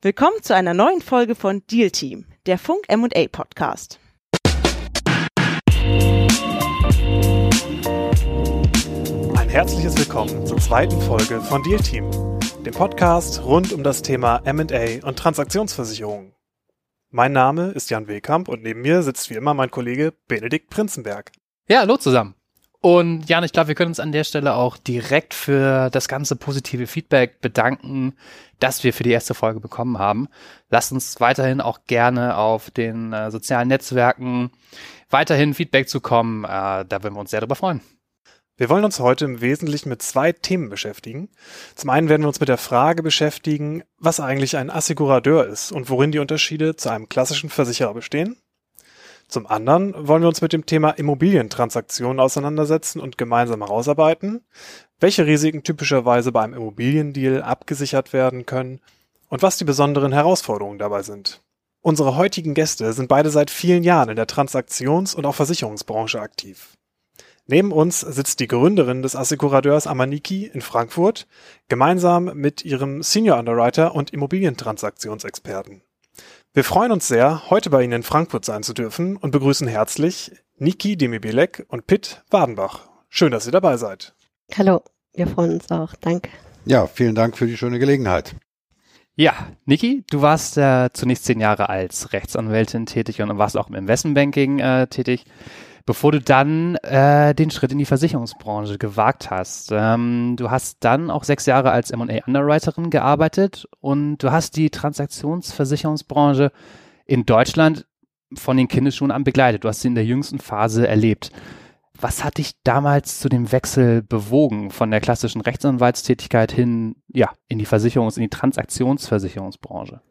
Willkommen zu einer neuen Folge von Deal Team, der Funk M&A Podcast. Ein herzliches Willkommen zur zweiten Folge von Deal Team, dem Podcast rund um das Thema M&A und Transaktionsversicherung. Mein Name ist Jan Wehkamp und neben mir sitzt wie immer mein Kollege Benedikt Prinzenberg. Ja, hallo zusammen. Und Jan, ich glaube, wir können uns an der Stelle auch direkt für das ganze positive Feedback bedanken, das wir für die erste Folge bekommen haben. Lasst uns weiterhin auch gerne auf den äh, sozialen Netzwerken weiterhin Feedback zukommen. Äh, da würden wir uns sehr darüber freuen. Wir wollen uns heute im Wesentlichen mit zwei Themen beschäftigen. Zum einen werden wir uns mit der Frage beschäftigen, was eigentlich ein Assekurateur ist und worin die Unterschiede zu einem klassischen Versicherer bestehen. Zum anderen wollen wir uns mit dem Thema Immobilientransaktionen auseinandersetzen und gemeinsam herausarbeiten, welche Risiken typischerweise bei einem Immobiliendeal abgesichert werden können und was die besonderen Herausforderungen dabei sind. Unsere heutigen Gäste sind beide seit vielen Jahren in der Transaktions- und auch Versicherungsbranche aktiv. Neben uns sitzt die Gründerin des Assekurateurs Amaniki in Frankfurt, gemeinsam mit ihrem Senior Underwriter und Immobilientransaktionsexperten. Wir freuen uns sehr, heute bei Ihnen in Frankfurt sein zu dürfen und begrüßen herzlich Niki Demibilek und Pitt Wadenbach. Schön, dass ihr dabei seid. Hallo, wir freuen uns auch. Danke. Ja, vielen Dank für die schöne Gelegenheit. Ja, Niki, du warst äh, zunächst zehn Jahre als Rechtsanwältin tätig und warst auch im Investmentbanking äh, tätig bevor du dann äh, den Schritt in die Versicherungsbranche gewagt hast. Ähm, du hast dann auch sechs Jahre als M&A Underwriterin gearbeitet und du hast die Transaktionsversicherungsbranche in Deutschland von den Kindesschuhen an begleitet. Du hast sie in der jüngsten Phase erlebt. Was hat dich damals zu dem Wechsel bewogen von der klassischen Rechtsanwaltstätigkeit hin, ja, in die Versicherungs-, in die Transaktionsversicherungsbranche?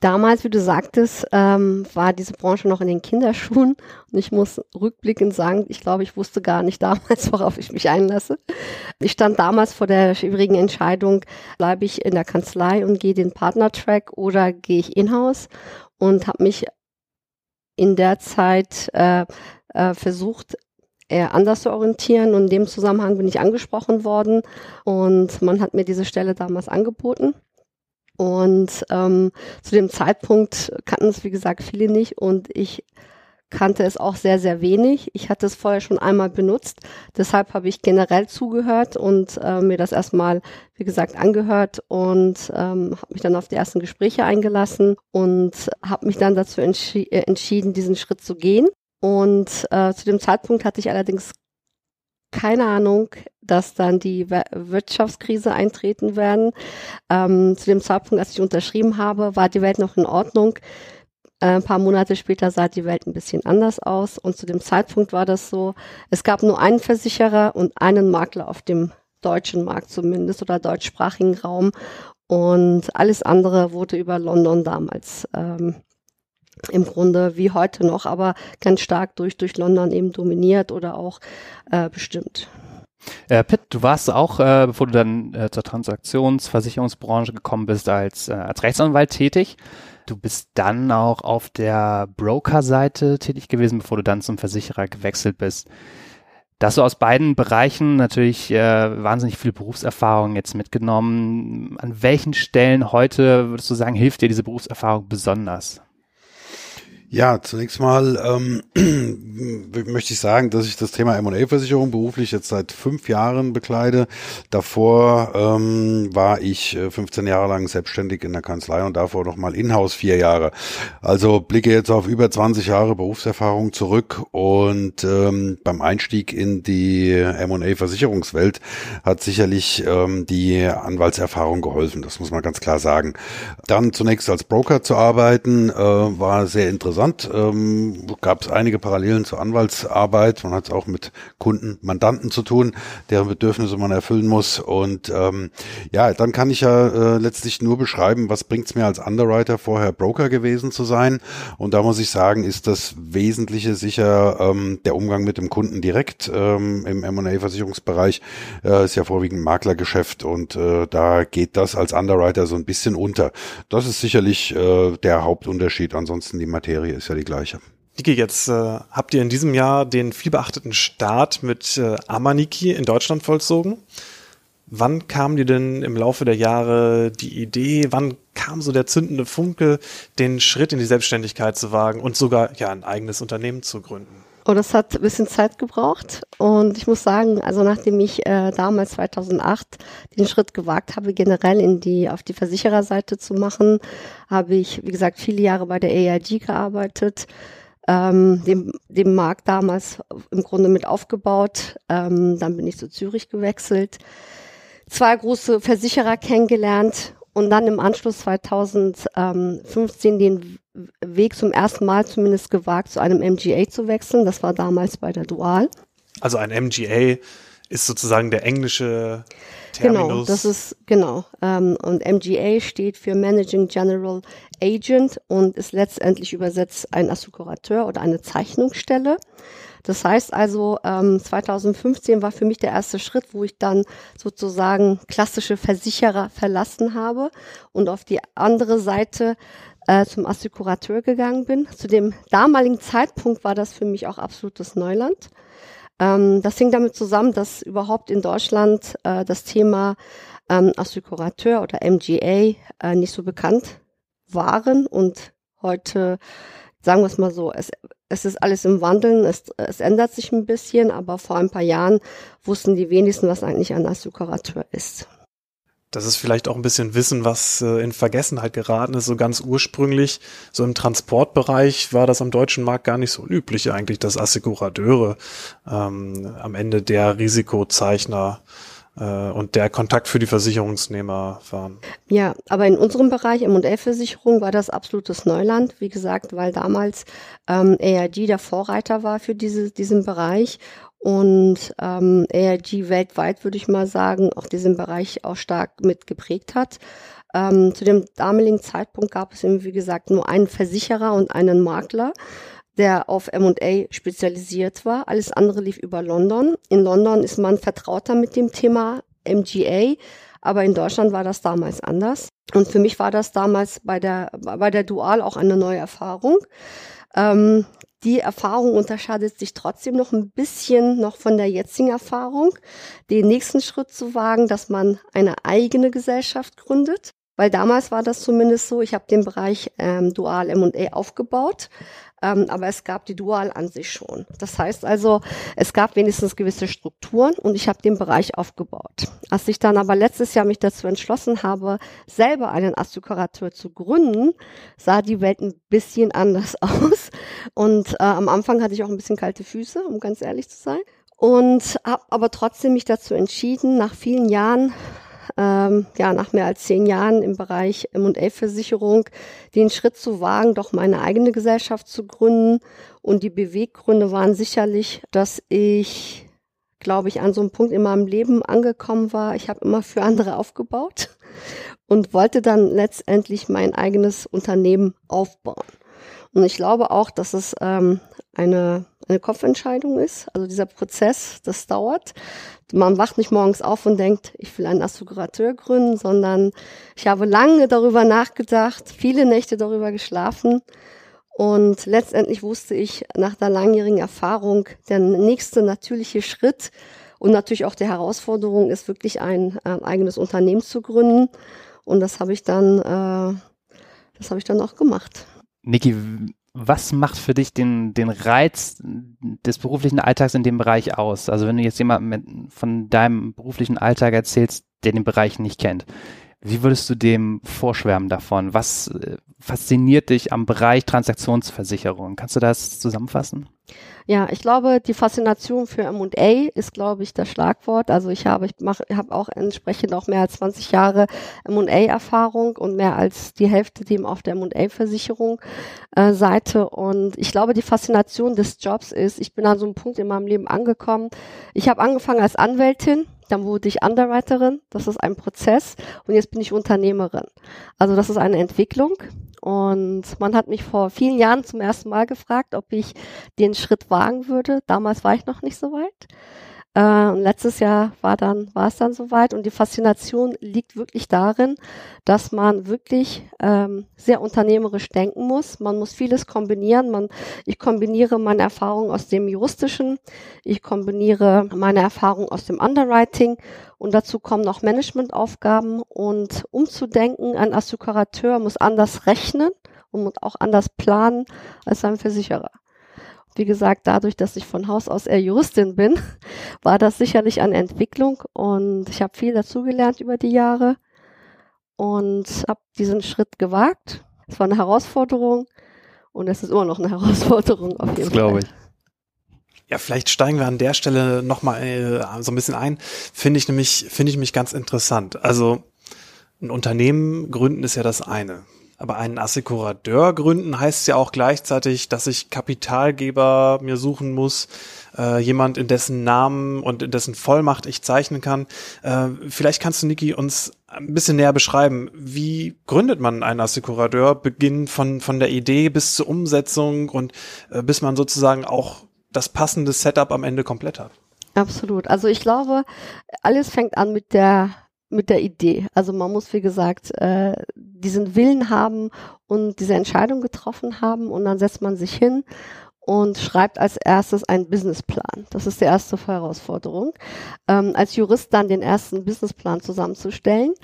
Damals, wie du sagtest, ähm, war diese Branche noch in den Kinderschuhen. Und ich muss rückblickend sagen, ich glaube, ich wusste gar nicht damals, worauf ich mich einlasse. Ich stand damals vor der schwierigen Entscheidung, bleibe ich in der Kanzlei und gehe den Partner-Track oder gehe ich in-house und habe mich in der Zeit äh, äh, versucht, eher anders zu orientieren. Und in dem Zusammenhang bin ich angesprochen worden und man hat mir diese Stelle damals angeboten. Und ähm, zu dem Zeitpunkt kannten es, wie gesagt, viele nicht und ich kannte es auch sehr, sehr wenig. Ich hatte es vorher schon einmal benutzt. Deshalb habe ich generell zugehört und äh, mir das erstmal, wie gesagt, angehört und ähm, habe mich dann auf die ersten Gespräche eingelassen und habe mich dann dazu entschi äh, entschieden, diesen Schritt zu gehen. Und äh, zu dem Zeitpunkt hatte ich allerdings keine Ahnung, dass dann die Wirtschaftskrise eintreten werden. Ähm, zu dem Zeitpunkt, als ich unterschrieben habe, war die Welt noch in Ordnung. Äh, ein paar Monate später sah die Welt ein bisschen anders aus und zu dem Zeitpunkt war das so, es gab nur einen Versicherer und einen Makler auf dem deutschen Markt zumindest oder deutschsprachigen Raum und alles andere wurde über London damals ähm, im Grunde wie heute noch, aber ganz stark durch, durch London eben dominiert oder auch äh, bestimmt. Äh, Pitt, du warst auch, äh, bevor du dann äh, zur Transaktionsversicherungsbranche gekommen bist, als, äh, als Rechtsanwalt tätig. Du bist dann auch auf der Broker-Seite tätig gewesen, bevor du dann zum Versicherer gewechselt bist. Da hast du aus beiden Bereichen natürlich äh, wahnsinnig viel Berufserfahrung jetzt mitgenommen. An welchen Stellen heute, würdest du sagen, hilft dir diese Berufserfahrung besonders? Ja, zunächst mal ähm, möchte ich sagen, dass ich das Thema M&A-Versicherung beruflich jetzt seit fünf Jahren bekleide. Davor ähm, war ich 15 äh, Jahre lang selbstständig in der Kanzlei und davor nochmal in-house vier Jahre. Also blicke jetzt auf über 20 Jahre Berufserfahrung zurück und ähm, beim Einstieg in die M&A-Versicherungswelt hat sicherlich ähm, die Anwaltserfahrung geholfen. Das muss man ganz klar sagen. Dann zunächst als Broker zu arbeiten, äh, war sehr interessant interessant. Ähm, Gab es einige Parallelen zur Anwaltsarbeit. Man hat es auch mit Kunden, Mandanten zu tun, deren Bedürfnisse man erfüllen muss. Und ähm, ja, dann kann ich ja äh, letztlich nur beschreiben, was bringt es mir als Underwriter vorher Broker gewesen zu sein. Und da muss ich sagen, ist das Wesentliche sicher ähm, der Umgang mit dem Kunden direkt ähm, im M&A-Versicherungsbereich. Äh, ist ja vorwiegend Maklergeschäft und äh, da geht das als Underwriter so ein bisschen unter. Das ist sicherlich äh, der Hauptunterschied. Ansonsten die Materie Story ist ja die gleiche. Niki, jetzt äh, habt ihr in diesem Jahr den vielbeachteten Start mit äh, Amaniki in Deutschland vollzogen. Wann kam dir denn im Laufe der Jahre die Idee, wann kam so der zündende Funke, den Schritt in die Selbstständigkeit zu wagen und sogar ja ein eigenes Unternehmen zu gründen? Und das hat ein bisschen Zeit gebraucht. Und ich muss sagen, also nachdem ich äh, damals 2008 den Schritt gewagt habe, generell in die, auf die Versichererseite zu machen, habe ich, wie gesagt, viele Jahre bei der AIG gearbeitet, ähm, dem, dem Markt damals im Grunde mit aufgebaut. Ähm, dann bin ich zu Zürich gewechselt zwei große Versicherer kennengelernt und dann im Anschluss 2015 den Weg zum ersten Mal zumindest gewagt, zu einem MGA zu wechseln. Das war damals bei der Dual. Also ein MGA ist sozusagen der englische Terminus. Genau, das ist genau. Ähm, und MGA steht für Managing General Agent und ist letztendlich übersetzt ein Assekurateur oder eine Zeichnungsstelle. Das heißt also, ähm, 2015 war für mich der erste Schritt, wo ich dann sozusagen klassische Versicherer verlassen habe und auf die andere Seite äh, zum Assekurateur gegangen bin. Zu dem damaligen Zeitpunkt war das für mich auch absolutes Neuland. Ähm, das hing damit zusammen, dass überhaupt in Deutschland äh, das Thema ähm, Assekurateur oder MGA äh, nicht so bekannt waren und heute sagen wir es mal so, es es ist alles im Wandeln, es, es ändert sich ein bisschen, aber vor ein paar Jahren wussten die wenigsten, was eigentlich ein Assekurateur ist. Das ist vielleicht auch ein bisschen Wissen, was äh, in Vergessenheit geraten ist. So ganz ursprünglich, so im Transportbereich war das am deutschen Markt gar nicht so üblich eigentlich, dass Assekurateure ähm, am Ende der Risikozeichner äh, und der Kontakt für die Versicherungsnehmer waren. Ja, aber in unserem Bereich M&L-Versicherung war das absolutes Neuland, wie gesagt, weil damals ähm, AIG der Vorreiter war für diese, diesen Bereich und ähm, AIG weltweit, würde ich mal sagen, auch diesen Bereich auch stark mit geprägt hat. Ähm, zu dem damaligen Zeitpunkt gab es eben, wie gesagt, nur einen Versicherer und einen Makler der auf M&A spezialisiert war. Alles andere lief über London. In London ist man vertrauter mit dem Thema MGA, aber in Deutschland war das damals anders. Und für mich war das damals bei der, bei der Dual auch eine neue Erfahrung. Ähm, die Erfahrung unterscheidet sich trotzdem noch ein bisschen noch von der jetzigen Erfahrung, den nächsten Schritt zu wagen, dass man eine eigene Gesellschaft gründet. Weil damals war das zumindest so, ich habe den Bereich ähm, Dual M&A aufgebaut, ähm, aber es gab die Dual an sich schon. Das heißt also, es gab wenigstens gewisse Strukturen und ich habe den Bereich aufgebaut. Als ich dann aber letztes Jahr mich dazu entschlossen habe, selber einen Assekurateur zu gründen, sah die Welt ein bisschen anders aus. Und äh, am Anfang hatte ich auch ein bisschen kalte Füße, um ganz ehrlich zu sein. Und habe aber trotzdem mich dazu entschieden, nach vielen Jahren ähm, ja, nach mehr als zehn Jahren im Bereich M&A-Versicherung den Schritt zu wagen, doch meine eigene Gesellschaft zu gründen. Und die Beweggründe waren sicherlich, dass ich, glaube ich, an so einem Punkt in meinem Leben angekommen war. Ich habe immer für andere aufgebaut und wollte dann letztendlich mein eigenes Unternehmen aufbauen. Und ich glaube auch, dass es ähm, eine, eine Kopfentscheidung ist. Also dieser Prozess, das dauert. Man wacht nicht morgens auf und denkt, ich will einen Assekurateur gründen, sondern ich habe lange darüber nachgedacht, viele Nächte darüber geschlafen. Und letztendlich wusste ich nach der langjährigen Erfahrung, der nächste natürliche Schritt und natürlich auch die Herausforderung ist wirklich ein äh, eigenes Unternehmen zu gründen. Und das habe ich dann, äh, das habe ich dann auch gemacht. Niki, was macht für dich den, den Reiz des beruflichen Alltags in dem Bereich aus? Also wenn du jetzt jemandem von deinem beruflichen Alltag erzählst, der den Bereich nicht kennt, wie würdest du dem vorschwärmen davon? Was äh, fasziniert dich am Bereich Transaktionsversicherung? Kannst du das zusammenfassen? Ja, ich glaube, die Faszination für M&A ist, glaube ich, das Schlagwort. Also ich habe, ich mache, habe auch entsprechend auch mehr als 20 Jahre M&A-Erfahrung und mehr als die Hälfte dem auf der M&A-Versicherung äh, Seite. Und ich glaube, die Faszination des Jobs ist, ich bin an so einem Punkt in meinem Leben angekommen. Ich habe angefangen als Anwältin dann wurde ich Underwriterin, das ist ein Prozess und jetzt bin ich Unternehmerin. Also das ist eine Entwicklung und man hat mich vor vielen Jahren zum ersten Mal gefragt, ob ich den Schritt wagen würde. Damals war ich noch nicht so weit. Äh, letztes Jahr war dann war es dann soweit und die Faszination liegt wirklich darin, dass man wirklich ähm, sehr unternehmerisch denken muss. Man muss vieles kombinieren. Man, ich kombiniere meine Erfahrung aus dem juristischen, ich kombiniere meine Erfahrung aus dem Underwriting und dazu kommen noch Managementaufgaben und umzudenken. Ein Assekurateur muss anders rechnen und auch anders planen als ein Versicherer. Wie gesagt, dadurch, dass ich von Haus aus eher Juristin bin, war das sicherlich eine Entwicklung und ich habe viel dazugelernt über die Jahre und habe diesen Schritt gewagt. Es war eine Herausforderung und es ist immer noch eine Herausforderung auf jeden das Fall. glaube ich. Ja, vielleicht steigen wir an der Stelle nochmal äh, so ein bisschen ein. Finde ich nämlich, finde ich mich ganz interessant. Also ein Unternehmen gründen ist ja das eine. Aber einen Assekurateur gründen heißt ja auch gleichzeitig, dass ich Kapitalgeber mir suchen muss, äh, jemand in dessen Namen und in dessen Vollmacht ich zeichnen kann. Äh, vielleicht kannst du, Niki, uns ein bisschen näher beschreiben, wie gründet man einen Assekurateur, Beginn von, von der Idee bis zur Umsetzung und äh, bis man sozusagen auch das passende Setup am Ende komplett hat. Absolut. Also ich glaube, alles fängt an mit der mit der Idee. Also man muss, wie gesagt, äh, diesen Willen haben und diese Entscheidung getroffen haben und dann setzt man sich hin und schreibt als erstes einen Businessplan. Das ist die erste Herausforderung. Ähm, als Jurist dann den ersten Businessplan zusammenzustellen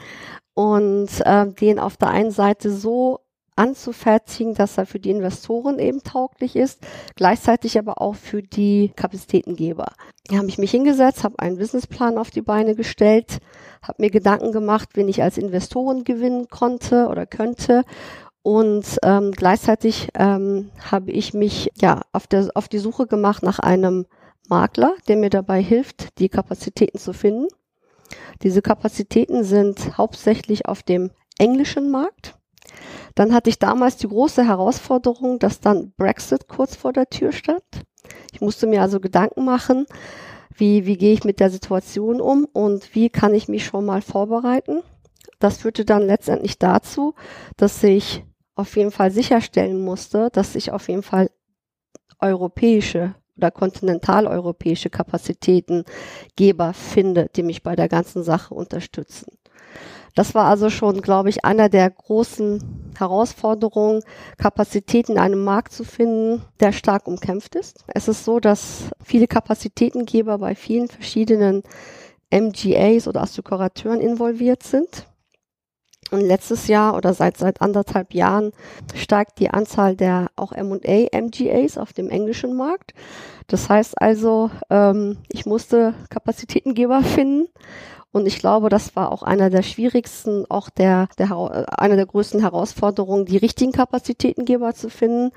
und äh, den auf der einen Seite so anzufertigen, dass er für die Investoren eben tauglich ist, gleichzeitig aber auch für die Kapazitätengeber. Hier habe ich mich hingesetzt, habe einen Businessplan auf die Beine gestellt, habe mir Gedanken gemacht, wen ich als Investoren gewinnen konnte oder könnte und ähm, gleichzeitig ähm, habe ich mich ja auf, der, auf die Suche gemacht nach einem Makler, der mir dabei hilft, die Kapazitäten zu finden. Diese Kapazitäten sind hauptsächlich auf dem englischen Markt. Dann hatte ich damals die große Herausforderung, dass dann Brexit kurz vor der Tür stand. Ich musste mir also Gedanken machen, wie, wie gehe ich mit der Situation um und wie kann ich mich schon mal vorbereiten. Das führte dann letztendlich dazu, dass ich auf jeden Fall sicherstellen musste, dass ich auf jeden Fall europäische oder kontinentaleuropäische Kapazitätengeber finde, die mich bei der ganzen Sache unterstützen. Das war also schon, glaube ich, einer der großen Herausforderungen, Kapazitäten in einem Markt zu finden, der stark umkämpft ist. Es ist so, dass viele Kapazitätengeber bei vielen verschiedenen MGAs oder Assekurateuren involviert sind. Und letztes Jahr oder seit, seit anderthalb Jahren steigt die Anzahl der auch M&A MGAs auf dem englischen Markt. Das heißt also, ähm, ich musste Kapazitätengeber finden und ich glaube, das war auch einer der schwierigsten, auch der, der einer der größten Herausforderungen, die richtigen Kapazitätengeber zu finden.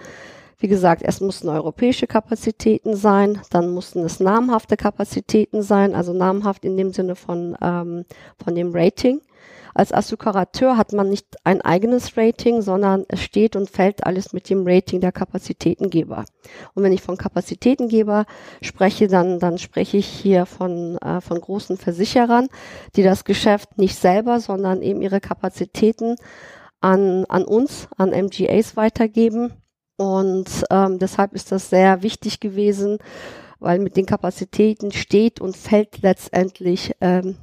Wie gesagt, es mussten europäische Kapazitäten sein, dann mussten es namhafte Kapazitäten sein, also namhaft in dem Sinne von, ähm, von dem Rating. Als Assekurateur hat man nicht ein eigenes Rating, sondern es steht und fällt alles mit dem Rating der Kapazitätengeber. Und wenn ich von Kapazitätengeber spreche, dann, dann spreche ich hier von, äh, von großen Versicherern, die das Geschäft nicht selber, sondern eben ihre Kapazitäten an, an uns, an MGAs weitergeben. Und ähm, deshalb ist das sehr wichtig gewesen, weil mit den Kapazitäten steht und fällt letztendlich ähm,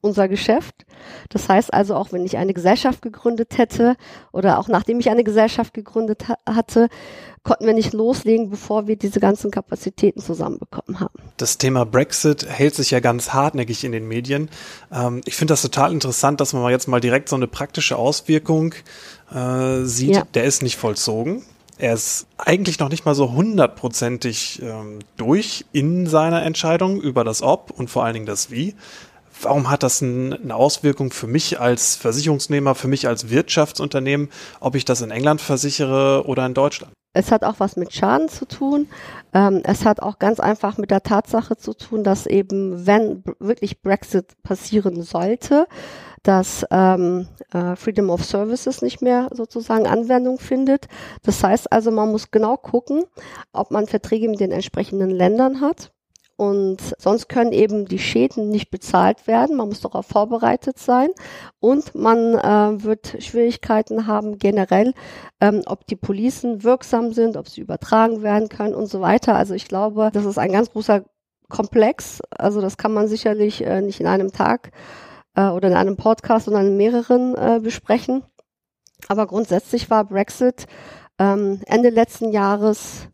unser Geschäft. Das heißt also, auch wenn ich eine Gesellschaft gegründet hätte oder auch nachdem ich eine Gesellschaft gegründet ha hatte, konnten wir nicht loslegen, bevor wir diese ganzen Kapazitäten zusammenbekommen haben. Das Thema Brexit hält sich ja ganz hartnäckig in den Medien. Ähm, ich finde das total interessant, dass man jetzt mal direkt so eine praktische Auswirkung äh, sieht. Ja. Der ist nicht vollzogen. Er ist eigentlich noch nicht mal so hundertprozentig ähm, durch in seiner Entscheidung über das Ob und vor allen Dingen das Wie warum hat das eine Auswirkung für mich als Versicherungsnehmer, für mich als Wirtschaftsunternehmen, ob ich das in England versichere oder in Deutschland? Es hat auch was mit Schaden zu tun. Ähm, es hat auch ganz einfach mit der Tatsache zu tun, dass eben, wenn wirklich Brexit passieren sollte, dass ähm, äh, Freedom of Services nicht mehr sozusagen Anwendung findet. Das heißt also, man muss genau gucken, ob man Verträge mit den entsprechenden Ländern hat und sonst können eben die Schäden nicht bezahlt werden. Man muss darauf vorbereitet sein. Und man äh, wird Schwierigkeiten haben generell, ähm, ob die Policen wirksam sind, ob sie übertragen werden können und so weiter. Also ich glaube, das ist ein ganz großer komplex. Also das kann man sicherlich äh, nicht in einem Tag äh, oder in einem Podcast, sondern in mehreren äh, besprechen. Aber grundsätzlich war Brexit ähm, Ende letzten Jahres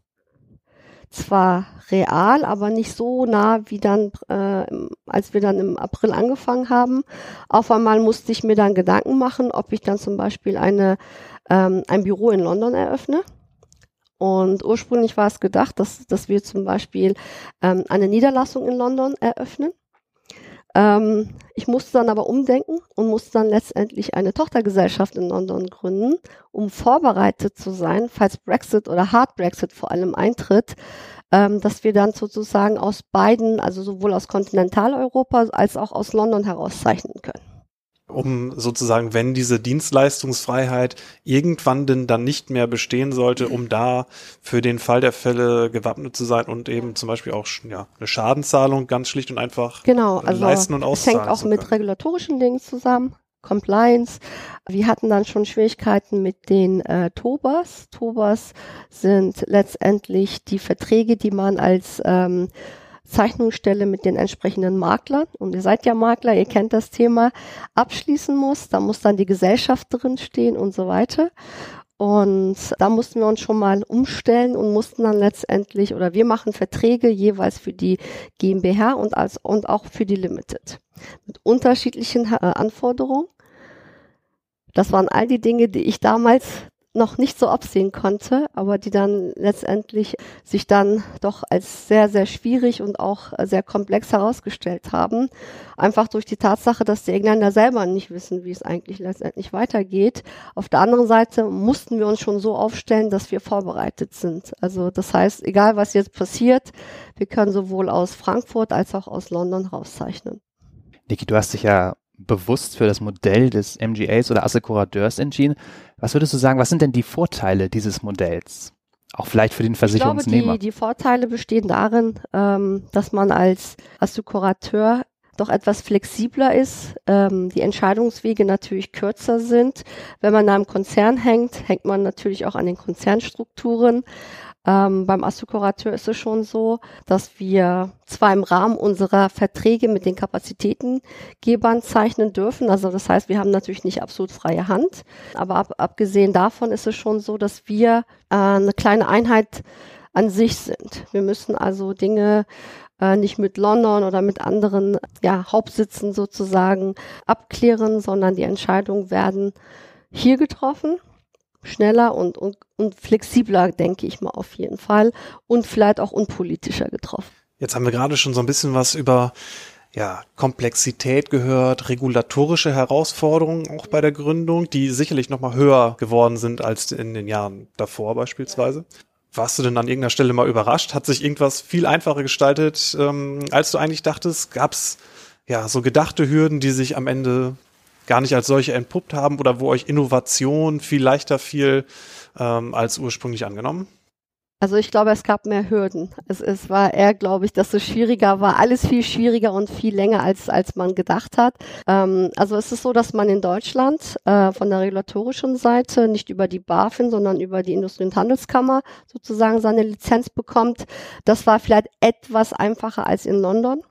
zwar real, aber nicht so nah wie dann, äh, als wir dann im April angefangen haben. Auf einmal musste ich mir dann Gedanken machen, ob ich dann zum Beispiel eine, ähm, ein Büro in London eröffne. Und ursprünglich war es gedacht, dass, dass wir zum Beispiel ähm, eine Niederlassung in London eröffnen. Ähm, ich musste dann aber umdenken und musste dann letztendlich eine Tochtergesellschaft in London gründen, um vorbereitet zu sein, falls Brexit oder Hard Brexit vor allem eintritt, ähm, dass wir dann sozusagen aus beiden, also sowohl aus Kontinentaleuropa als auch aus London herauszeichnen können um sozusagen, wenn diese Dienstleistungsfreiheit irgendwann denn dann nicht mehr bestehen sollte, um da für den Fall der Fälle gewappnet zu sein und eben zum Beispiel auch ja, eine Schadenzahlung ganz schlicht und einfach genau, also leisten und auszahlen. Es hängt auch mit regulatorischen Dingen zusammen. Compliance. Wir hatten dann schon Schwierigkeiten mit den äh, Tobas. Tobas sind letztendlich die Verträge, die man als ähm, Zeichnungsstelle mit den entsprechenden Maklern, und ihr seid ja Makler, ihr kennt das Thema, abschließen muss. Da muss dann die Gesellschaft drin stehen und so weiter. Und da mussten wir uns schon mal umstellen und mussten dann letztendlich, oder wir machen Verträge jeweils für die GmbH und, als, und auch für die Limited. Mit unterschiedlichen äh, Anforderungen. Das waren all die Dinge, die ich damals noch nicht so absehen konnte, aber die dann letztendlich sich dann doch als sehr, sehr schwierig und auch sehr komplex herausgestellt haben. Einfach durch die Tatsache, dass die Engländer selber nicht wissen, wie es eigentlich letztendlich weitergeht. Auf der anderen Seite mussten wir uns schon so aufstellen, dass wir vorbereitet sind. Also das heißt, egal was jetzt passiert, wir können sowohl aus Frankfurt als auch aus London rauszeichnen. Niki, du hast dich ja bewusst für das Modell des MGAs oder Assekurateurs entschieden. Was würdest du sagen, was sind denn die Vorteile dieses Modells? Auch vielleicht für den Versicherungsnehmer. Ich glaube, die, die Vorteile bestehen darin, ähm, dass man als Assekurateur doch etwas flexibler ist, ähm, die Entscheidungswege natürlich kürzer sind. Wenn man da im Konzern hängt, hängt man natürlich auch an den Konzernstrukturen. Ähm, beim Assekurateur ist es schon so, dass wir zwar im Rahmen unserer Verträge mit den Kapazitätengebern zeichnen dürfen. Also das heißt, wir haben natürlich nicht absolut freie Hand. Aber ab, abgesehen davon ist es schon so, dass wir äh, eine kleine Einheit an sich sind. Wir müssen also Dinge äh, nicht mit London oder mit anderen ja, Hauptsitzen sozusagen abklären, sondern die Entscheidungen werden hier getroffen schneller und, und, und flexibler, denke ich mal auf jeden Fall. Und vielleicht auch unpolitischer getroffen. Jetzt haben wir gerade schon so ein bisschen was über ja, Komplexität gehört, regulatorische Herausforderungen auch bei der Gründung, die sicherlich nochmal höher geworden sind als in den Jahren davor beispielsweise. Warst du denn an irgendeiner Stelle mal überrascht? Hat sich irgendwas viel einfacher gestaltet, ähm, als du eigentlich dachtest? Gab es ja so gedachte Hürden, die sich am Ende gar nicht als solche entpuppt haben oder wo euch Innovation viel leichter fiel ähm, als ursprünglich angenommen? Also ich glaube, es gab mehr Hürden. Es, es war eher, glaube ich, dass es schwieriger war, alles viel schwieriger und viel länger, als, als man gedacht hat. Ähm, also es ist so, dass man in Deutschland äh, von der regulatorischen Seite nicht über die BaFin, sondern über die Industrie- und Handelskammer sozusagen seine Lizenz bekommt. Das war vielleicht etwas einfacher als in London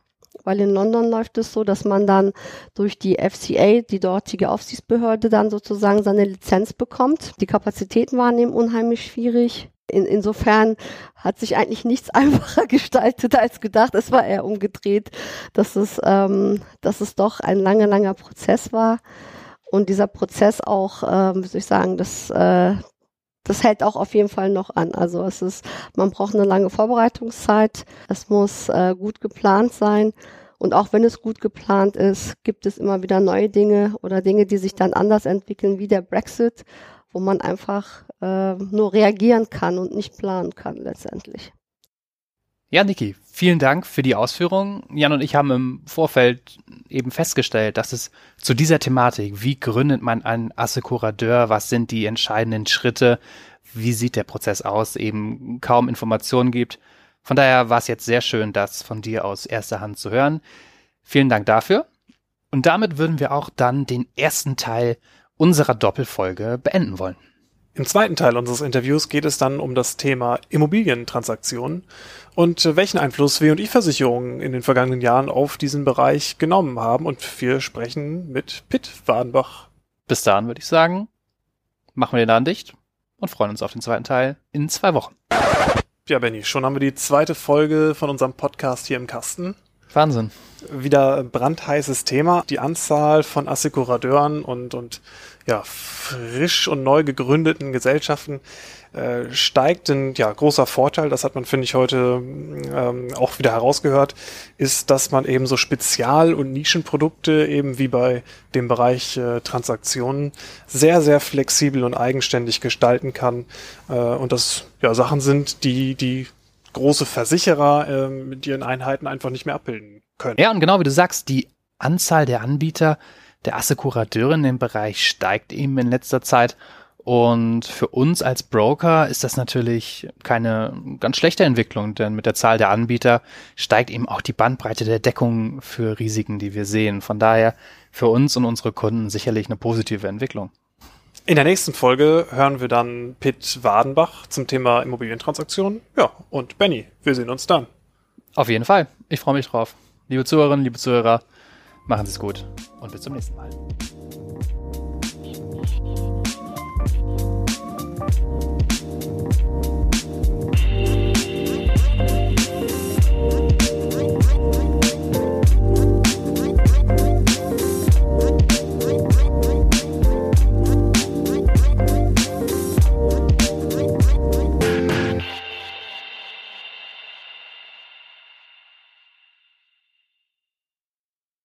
weil in London läuft es so, dass man dann durch die FCA, die dortige Aufsichtsbehörde, dann sozusagen seine Lizenz bekommt. Die Kapazitäten waren eben unheimlich schwierig. In, insofern hat sich eigentlich nichts einfacher gestaltet als gedacht. Es war eher umgedreht, dass es, ähm, dass es doch ein langer, langer Prozess war. Und dieser Prozess auch, ähm, wie soll ich sagen, das, äh, das hält auch auf jeden Fall noch an. Also es ist, man braucht eine lange Vorbereitungszeit. Es muss äh, gut geplant sein. Und auch wenn es gut geplant ist, gibt es immer wieder neue Dinge oder Dinge, die sich dann anders entwickeln, wie der Brexit, wo man einfach äh, nur reagieren kann und nicht planen kann letztendlich. Ja, Niki, vielen Dank für die Ausführungen. Jan und ich haben im Vorfeld eben festgestellt, dass es zu dieser Thematik, wie gründet man einen Assekurateur, was sind die entscheidenden Schritte, wie sieht der Prozess aus, eben kaum Informationen gibt. Von daher war es jetzt sehr schön, das von dir aus erster Hand zu hören. Vielen Dank dafür. Und damit würden wir auch dann den ersten Teil unserer Doppelfolge beenden wollen. Im zweiten Teil unseres Interviews geht es dann um das Thema Immobilientransaktionen und welchen Einfluss W&I-Versicherungen in den vergangenen Jahren auf diesen Bereich genommen haben. Und wir sprechen mit Pitt Wadenbach. Bis dahin würde ich sagen, machen wir den Laden dicht und freuen uns auf den zweiten Teil in zwei Wochen. Ja, Benny, schon haben wir die zweite Folge von unserem Podcast hier im Kasten. Wahnsinn. Wieder brandheißes Thema. Die Anzahl von Assekurateuren und, und ja, frisch und neu gegründeten Gesellschaften äh, steigt. Ein ja, großer Vorteil, das hat man, finde ich, heute ähm, auch wieder herausgehört, ist, dass man eben so Spezial- und Nischenprodukte eben wie bei dem Bereich äh, Transaktionen sehr, sehr flexibel und eigenständig gestalten kann. Äh, und das ja Sachen sind, die die große Versicherer äh, mit ihren Einheiten einfach nicht mehr abbilden können. Ja, und genau wie du sagst, die Anzahl der Anbieter, der Assekurateure in dem Bereich steigt eben in letzter Zeit. Und für uns als Broker ist das natürlich keine ganz schlechte Entwicklung, denn mit der Zahl der Anbieter steigt eben auch die Bandbreite der Deckung für Risiken, die wir sehen. Von daher für uns und unsere Kunden sicherlich eine positive Entwicklung. In der nächsten Folge hören wir dann Pitt Wadenbach zum Thema Immobilientransaktionen. Ja, und Benny, wir sehen uns dann. Auf jeden Fall. Ich freue mich drauf. Liebe Zuhörerinnen, liebe Zuhörer, machen Sie es gut und bis zum nächsten Mal.